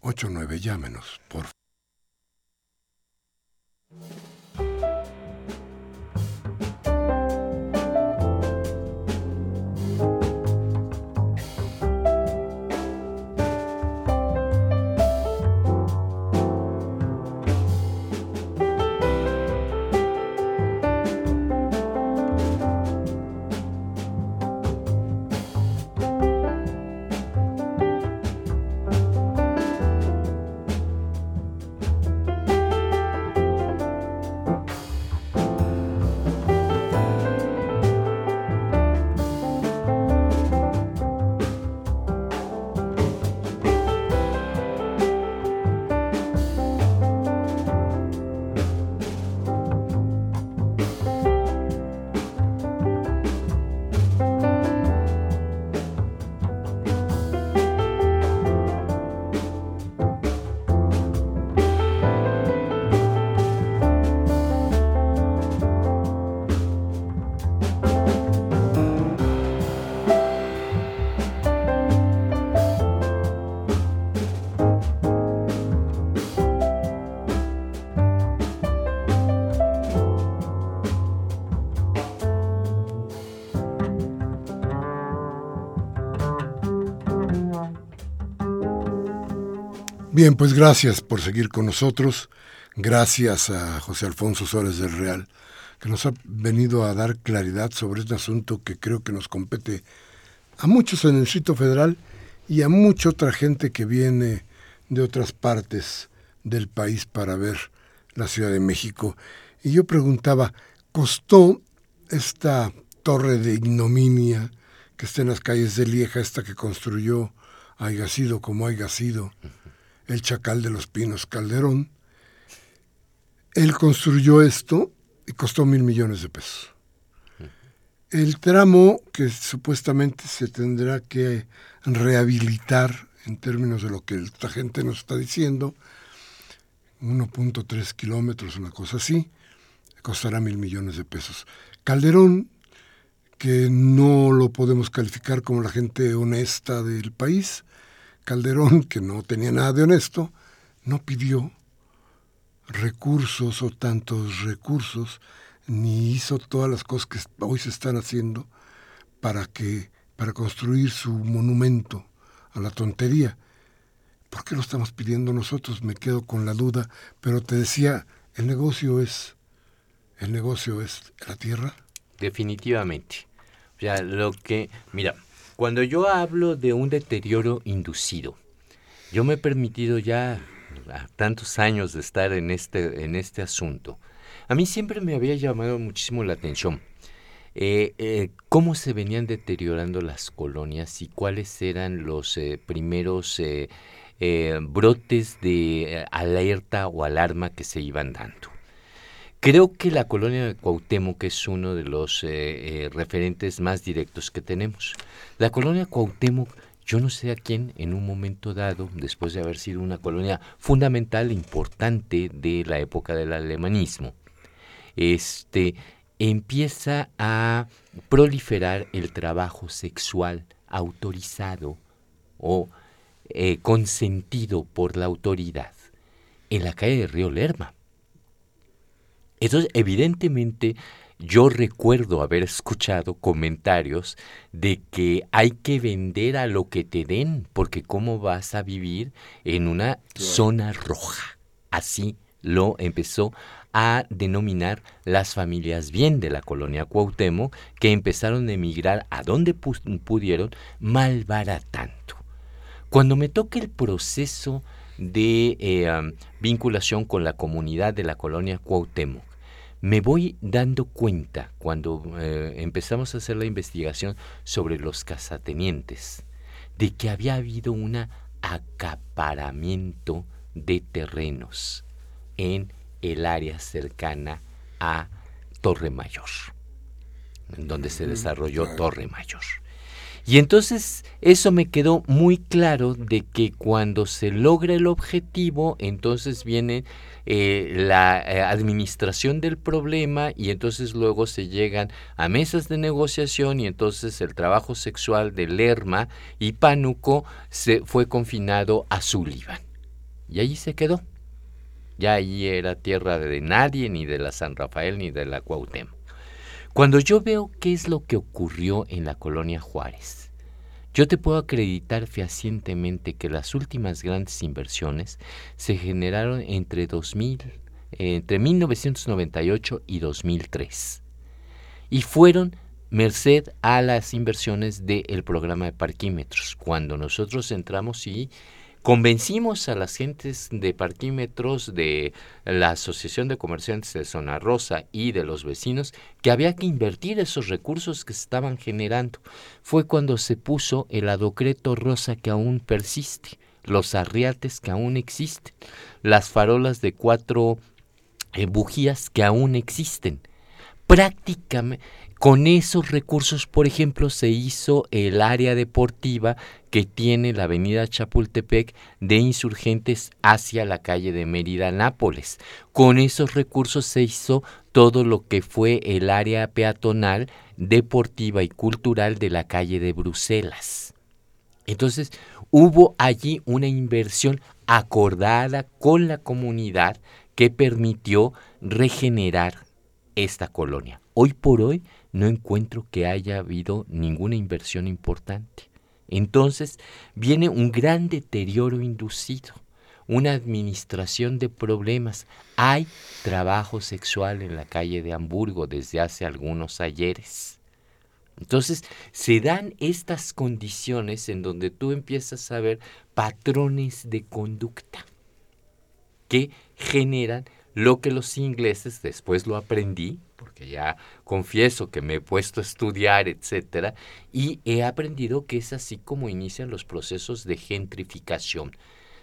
89. Llámenos, por favor. Bien, pues gracias por seguir con nosotros. Gracias a José Alfonso Suárez del Real, que nos ha venido a dar claridad sobre este asunto que creo que nos compete a muchos en el Distrito Federal y a mucha otra gente que viene de otras partes del país para ver la Ciudad de México. Y yo preguntaba, ¿costó esta torre de ignominia que está en las calles de Lieja, esta que construyó, haya sido como haya sido, el Chacal de los Pinos Calderón. Él construyó esto y costó mil millones de pesos. El tramo que supuestamente se tendrá que rehabilitar en términos de lo que esta gente nos está diciendo, 1.3 kilómetros, una cosa así, costará mil millones de pesos. Calderón, que no lo podemos calificar como la gente honesta del país, Calderón, que no tenía nada de honesto, no pidió recursos o tantos recursos, ni hizo todas las cosas que hoy se están haciendo para que para construir su monumento a la tontería. ¿Por qué lo estamos pidiendo nosotros? Me quedo con la duda, pero te decía, el negocio es el negocio es la tierra. Definitivamente. O sea, lo que, mira, cuando yo hablo de un deterioro inducido, yo me he permitido ya tantos años de estar en este, en este asunto. A mí siempre me había llamado muchísimo la atención eh, eh, cómo se venían deteriorando las colonias y cuáles eran los eh, primeros brotes de alerta o alarma que se iban dando. Creo que la colonia de Cuauhtémoc es uno de los referentes más directos que tenemos. La colonia Cuauhtémoc, yo no sé a quién en un momento dado, después de haber sido una colonia fundamental, importante de la época del alemanismo, este, empieza a proliferar el trabajo sexual autorizado o eh, consentido por la autoridad en la calle de Río Lerma. Entonces, evidentemente, yo recuerdo haber escuchado comentarios de que hay que vender a lo que te den, porque cómo vas a vivir en una zona roja. Así lo empezó a denominar las familias bien de la colonia Cuauhtémoc que empezaron a emigrar a donde pudieron malbaratando. Cuando me toque el proceso de eh, vinculación con la comunidad de la colonia Cuauhtémoc, me voy dando cuenta cuando eh, empezamos a hacer la investigación sobre los casatenientes de que había habido un acaparamiento de terrenos en el área cercana a Torre Mayor, en donde se desarrolló Torre Mayor. Y entonces eso me quedó muy claro de que cuando se logra el objetivo, entonces viene eh, la eh, administración del problema y entonces luego se llegan a mesas de negociación y entonces el trabajo sexual de Lerma y Pánuco se fue confinado a Sullivan. Y allí se quedó. Ya allí era tierra de nadie, ni de la San Rafael, ni de la Cuauhtémoc. Cuando yo veo qué es lo que ocurrió en la colonia Juárez, yo te puedo acreditar fehacientemente que las últimas grandes inversiones se generaron entre 2000, entre 1998 y 2003. Y fueron merced a las inversiones del programa de parquímetros. Cuando nosotros entramos y Convencimos a las gentes de parquímetros de la Asociación de Comerciantes de Zona Rosa y de los vecinos que había que invertir esos recursos que se estaban generando. Fue cuando se puso el adocreto rosa que aún persiste, los arriates que aún existen, las farolas de cuatro eh, bujías que aún existen. Prácticamente con esos recursos, por ejemplo, se hizo el área deportiva que tiene la avenida Chapultepec de insurgentes hacia la calle de Mérida, Nápoles. Con esos recursos se hizo todo lo que fue el área peatonal, deportiva y cultural de la calle de Bruselas. Entonces, hubo allí una inversión acordada con la comunidad que permitió regenerar esta colonia. Hoy por hoy, no encuentro que haya habido ninguna inversión importante. Entonces viene un gran deterioro inducido, una administración de problemas. Hay trabajo sexual en la calle de Hamburgo desde hace algunos ayeres. Entonces se dan estas condiciones en donde tú empiezas a ver patrones de conducta que generan lo que los ingleses, después lo aprendí, porque ya confieso que me he puesto a estudiar, etcétera, y he aprendido que es así como inician los procesos de gentrificación.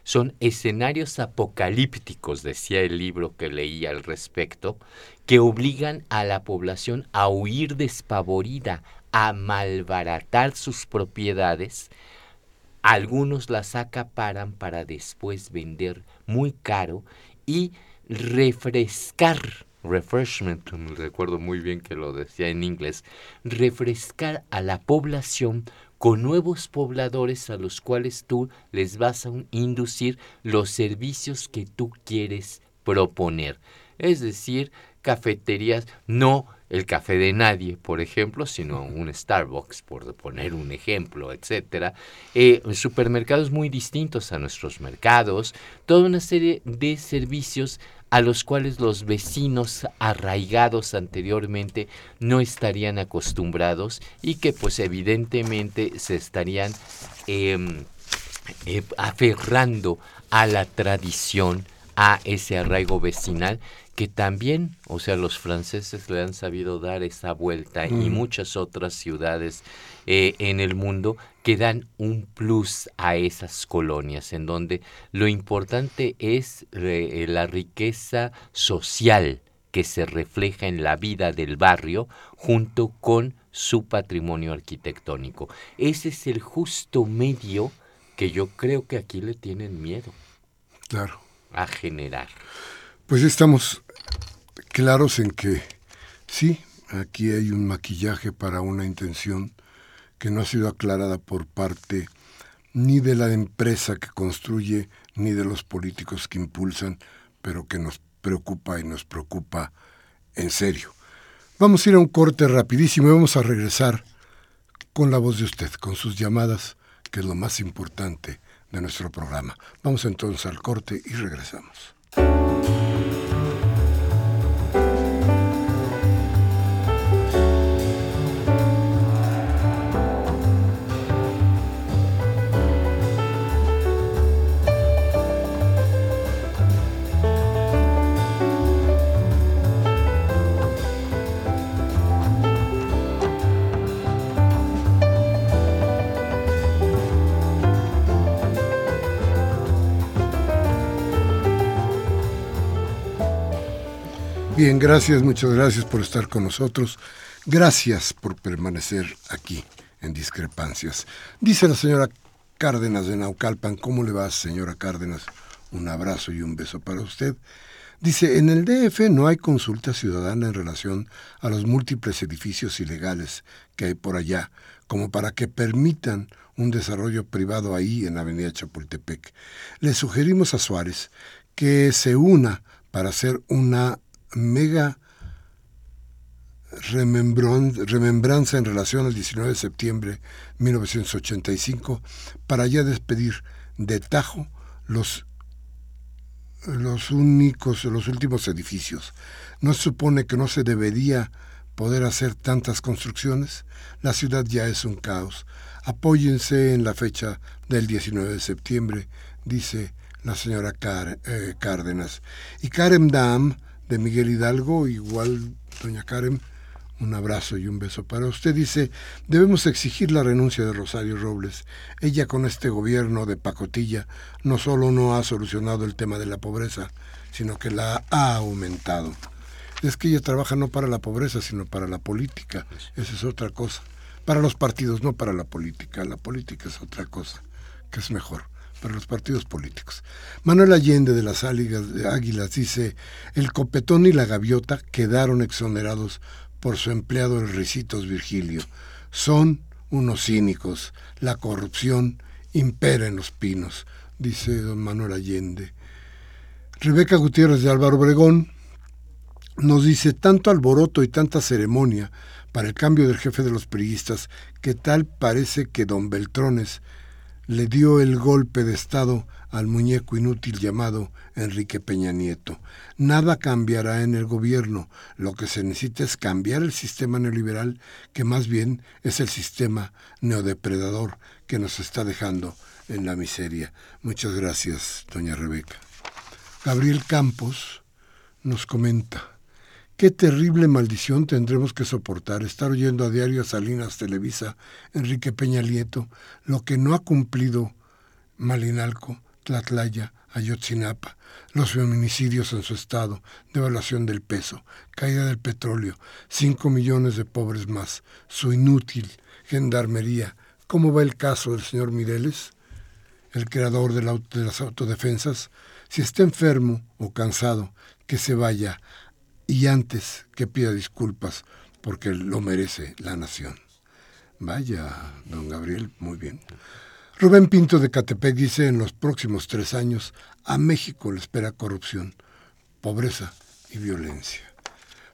Son escenarios apocalípticos, decía el libro que leí al respecto, que obligan a la población a huir despavorida, a malbaratar sus propiedades. Algunos las acaparan para después vender muy caro y refrescar, refreshment, recuerdo muy bien que lo decía en inglés, refrescar a la población con nuevos pobladores a los cuales tú les vas a inducir los servicios que tú quieres proponer. Es decir, cafeterías, no el café de nadie, por ejemplo, sino un Starbucks, por poner un ejemplo, etcétera. Eh, supermercados muy distintos a nuestros mercados, toda una serie de servicios a los cuales los vecinos arraigados anteriormente no estarían acostumbrados y que pues evidentemente se estarían em, eh, aferrando a la tradición, a ese arraigo vecinal que también, o sea, los franceses le han sabido dar esa vuelta y mm. muchas otras ciudades eh, en el mundo que dan un plus a esas colonias, en donde lo importante es eh, la riqueza social que se refleja en la vida del barrio junto con su patrimonio arquitectónico. Ese es el justo medio que yo creo que aquí le tienen miedo. Claro. A generar. Pues estamos claros en que sí, aquí hay un maquillaje para una intención que no ha sido aclarada por parte ni de la empresa que construye ni de los políticos que impulsan, pero que nos preocupa y nos preocupa en serio. Vamos a ir a un corte rapidísimo y vamos a regresar con la voz de usted, con sus llamadas, que es lo más importante de nuestro programa. Vamos entonces al corte y regresamos. Bien, gracias, muchas gracias por estar con nosotros. Gracias por permanecer aquí en Discrepancias. Dice la señora Cárdenas de Naucalpan, ¿cómo le va, señora Cárdenas? Un abrazo y un beso para usted. Dice, en el DF no hay consulta ciudadana en relación a los múltiples edificios ilegales que hay por allá, como para que permitan un desarrollo privado ahí en Avenida Chapultepec. Le sugerimos a Suárez que se una para hacer una mega remembranza en relación al 19 de septiembre de 1985 para ya despedir de tajo los, los únicos, los últimos edificios. ¿No supone que no se debería poder hacer tantas construcciones? La ciudad ya es un caos. Apóyense en la fecha del 19 de septiembre, dice la señora eh, Cárdenas. Y Karem Dam de Miguel Hidalgo, igual doña Karen, un abrazo y un beso para usted. Dice, debemos exigir la renuncia de Rosario Robles. Ella con este gobierno de pacotilla no solo no ha solucionado el tema de la pobreza, sino que la ha aumentado. Es que ella trabaja no para la pobreza, sino para la política. Esa es otra cosa. Para los partidos, no para la política. La política es otra cosa, que es mejor para los partidos políticos. Manuel Allende de las Águilas dice, el copetón y la gaviota quedaron exonerados por su empleado el Ricitos Virgilio. Son unos cínicos, la corrupción impera en los pinos, dice don Manuel Allende. Rebeca Gutiérrez de Álvaro Obregón nos dice tanto alboroto y tanta ceremonia para el cambio del jefe de los priistas que tal parece que don Beltrones le dio el golpe de Estado al muñeco inútil llamado Enrique Peña Nieto. Nada cambiará en el gobierno. Lo que se necesita es cambiar el sistema neoliberal, que más bien es el sistema neodepredador que nos está dejando en la miseria. Muchas gracias, doña Rebeca. Gabriel Campos nos comenta, qué terrible maldición tendremos que soportar, estar oyendo a diario a Salinas Televisa, Enrique Peña Lieto, lo que no ha cumplido Malinalco, Tlatlaya, Ayotzinapa, los feminicidios en su estado, devaluación del peso, caída del petróleo, cinco millones de pobres más, su inútil gendarmería. ¿Cómo va el caso del señor Mireles, el creador de, de las autodefensas? Si está enfermo o cansado, que se vaya y antes que pida disculpas porque lo merece la nación. Vaya, don Gabriel, muy bien. Rubén Pinto de Catepec dice, en los próximos tres años a México le espera corrupción, pobreza y violencia.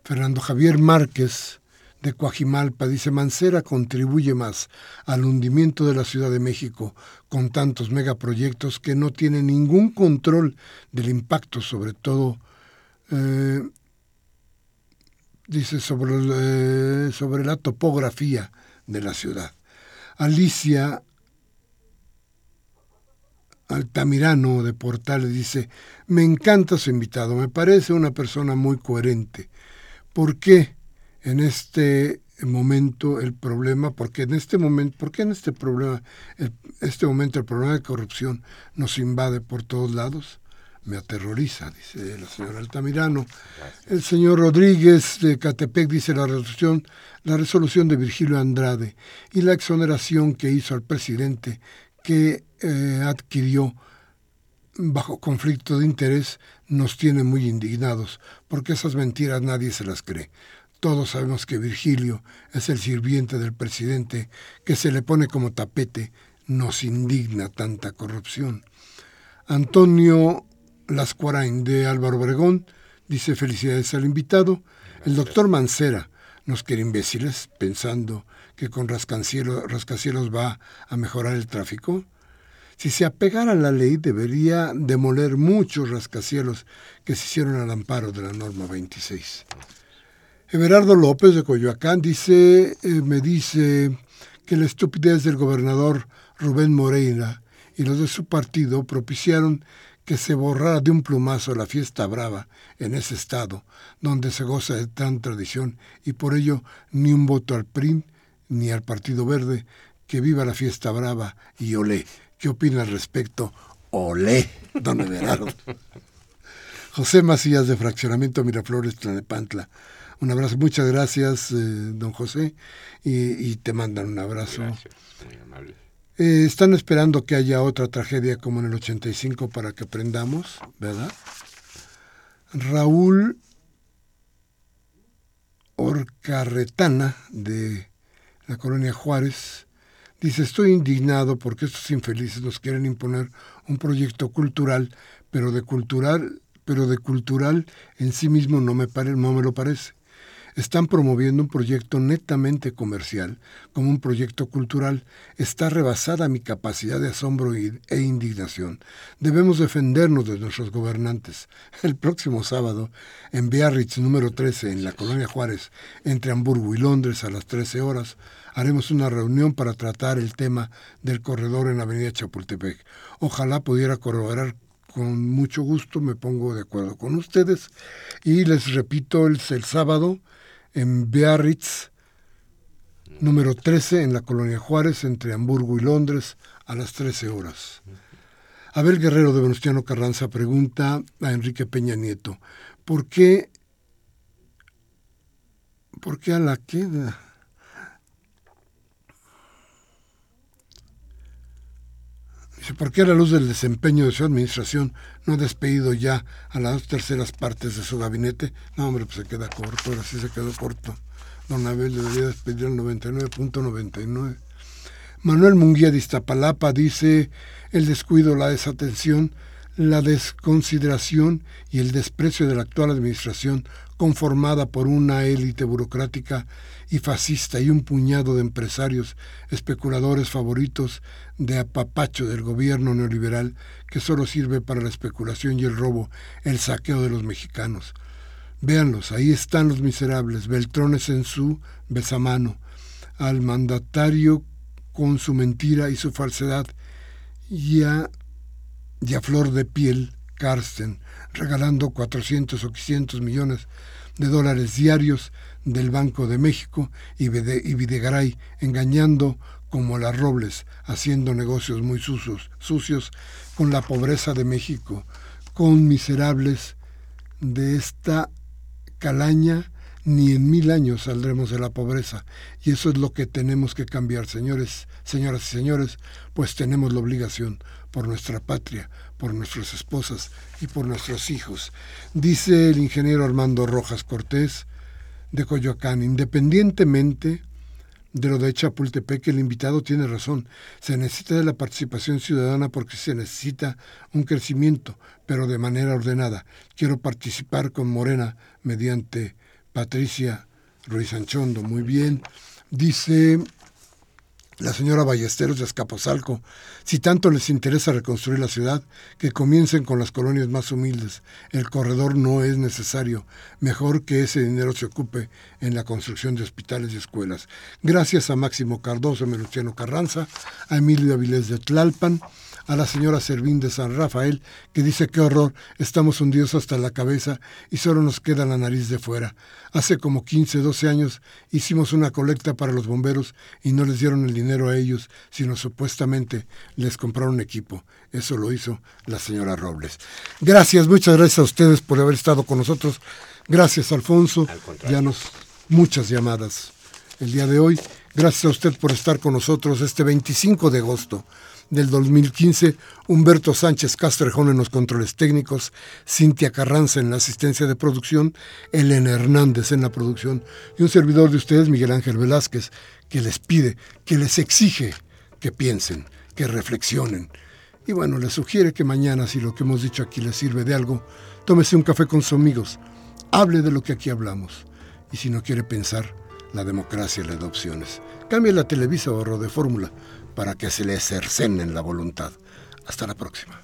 Fernando Javier Márquez de Coajimalpa dice, Mancera contribuye más al hundimiento de la Ciudad de México con tantos megaproyectos que no tiene ningún control del impacto, sobre todo, eh, dice, sobre, eh, sobre la topografía de la ciudad. Alicia Altamirano de Portales dice, me encanta su invitado, me parece una persona muy coherente. ¿Por qué en este momento el problema, porque en este momento, ¿por qué en este problema, este momento el problema de corrupción nos invade por todos lados? Me aterroriza, dice la señora Altamirano. El señor Rodríguez de Catepec dice la resolución, la resolución de Virgilio Andrade y la exoneración que hizo al presidente que eh, adquirió bajo conflicto de interés nos tiene muy indignados, porque esas mentiras nadie se las cree. Todos sabemos que Virgilio es el sirviente del presidente que se le pone como tapete. Nos indigna tanta corrupción. Antonio Lascuarain de Álvaro Obregón dice felicidades al invitado. El doctor Mancera nos quiere imbéciles pensando que con rascacielos, rascacielos va a mejorar el tráfico. Si se apegara a la ley, debería demoler muchos rascacielos que se hicieron al amparo de la norma 26. Everardo López de Coyoacán dice, eh, me dice que la estupidez del gobernador Rubén Moreira y los de su partido propiciaron que se borrara de un plumazo la fiesta brava en ese estado, donde se goza de tan tradición, y por ello ni un voto al PRI ni al Partido Verde, que viva la fiesta brava y olé. ¿Qué opina al respecto? Olé, don Everardo. José Macías de Fraccionamiento Miraflores, Tlanepantla. Un abrazo, muchas gracias, eh, don José, y, te mandan un abrazo. Gracias, muy amable. Eh, están esperando que haya otra tragedia como en el 85 para que aprendamos, ¿verdad? Raúl Orcarretana de la colonia Juárez dice, estoy indignado porque estos infelices nos quieren imponer un proyecto cultural, pero de cultural, pero de cultural en sí mismo no me, pare, no me lo parece están promoviendo un proyecto netamente comercial como un proyecto cultural. Está rebasada mi capacidad de asombro e indignación. Debemos defendernos de nuestros gobernantes. El próximo sábado, en Biarritz número 13, en la Colonia Juárez, entre Hamburgo y Londres a las 13 horas, haremos una reunión para tratar el tema del corredor en Avenida Chapultepec. Ojalá pudiera corroborar con mucho gusto, me pongo de acuerdo con ustedes. Y les repito, el, el sábado en Biarritz, número 13, en la colonia Juárez, entre Hamburgo y Londres, a las 13 horas. Abel Guerrero de Venustiano Carranza pregunta a Enrique Peña Nieto, ¿por qué, por qué a la queda? ¿Por qué a la luz del desempeño de su administración no ha despedido ya a las dos terceras partes de su gabinete? No, hombre, pues se queda corto, ahora sí se quedó corto. Don Abel debería despedir al 99.99. Manuel Munguía de Iztapalapa dice el descuido, la desatención, la desconsideración y el desprecio de la actual administración conformada por una élite burocrática y fascista y un puñado de empresarios especuladores favoritos de apapacho del gobierno neoliberal que solo sirve para la especulación y el robo, el saqueo de los mexicanos. Véanlos, ahí están los miserables, Beltrones en su besamano, al mandatario con su mentira y su falsedad, y a, y a flor de piel Carsten, regalando 400 o 500 millones de dólares diarios del Banco de México y Videgaray engañando como las Robles, haciendo negocios muy sucios, sucios con la pobreza de México, con miserables de esta calaña, ni en mil años saldremos de la pobreza. Y eso es lo que tenemos que cambiar, señores, señoras y señores, pues tenemos la obligación por nuestra patria, por nuestras esposas y por nuestros hijos. Dice el ingeniero Armando Rojas Cortés de Coyoacán, independientemente de lo de Chapultepec, el invitado tiene razón. Se necesita de la participación ciudadana porque se necesita un crecimiento, pero de manera ordenada. Quiero participar con Morena mediante Patricia Ruiz Anchondo. Muy bien. Dice la señora Ballesteros de Escaposalco, si tanto les interesa reconstruir la ciudad, que comiencen con las colonias más humildes. El corredor no es necesario. Mejor que ese dinero se ocupe en la construcción de hospitales y escuelas. Gracias a Máximo Cardoso, Meluciano Carranza, a Emilio Avilés de Tlalpan, a la señora Servín de San Rafael, que dice qué horror, estamos hundidos hasta la cabeza y solo nos queda la nariz de fuera. Hace como 15, 12 años hicimos una colecta para los bomberos y no les dieron el dinero a ellos, sino supuestamente les compraron equipo. Eso lo hizo la señora Robles. Gracias, muchas gracias a ustedes por haber estado con nosotros. Gracias, Alfonso. Ya nos muchas llamadas el día de hoy. Gracias a usted por estar con nosotros este 25 de agosto del 2015, Humberto Sánchez Castrejón en los controles técnicos, Cintia Carranza en la asistencia de producción, Elena Hernández en la producción y un servidor de ustedes, Miguel Ángel Velázquez, que les pide, que les exige que piensen, que reflexionen. Y bueno, les sugiere que mañana, si lo que hemos dicho aquí les sirve de algo, tómese un café con sus amigos, hable de lo que aquí hablamos. Y si no quiere pensar, la democracia le da opciones. Cambie la televisa o de fórmula para que se le cercenen la voluntad. Hasta la próxima.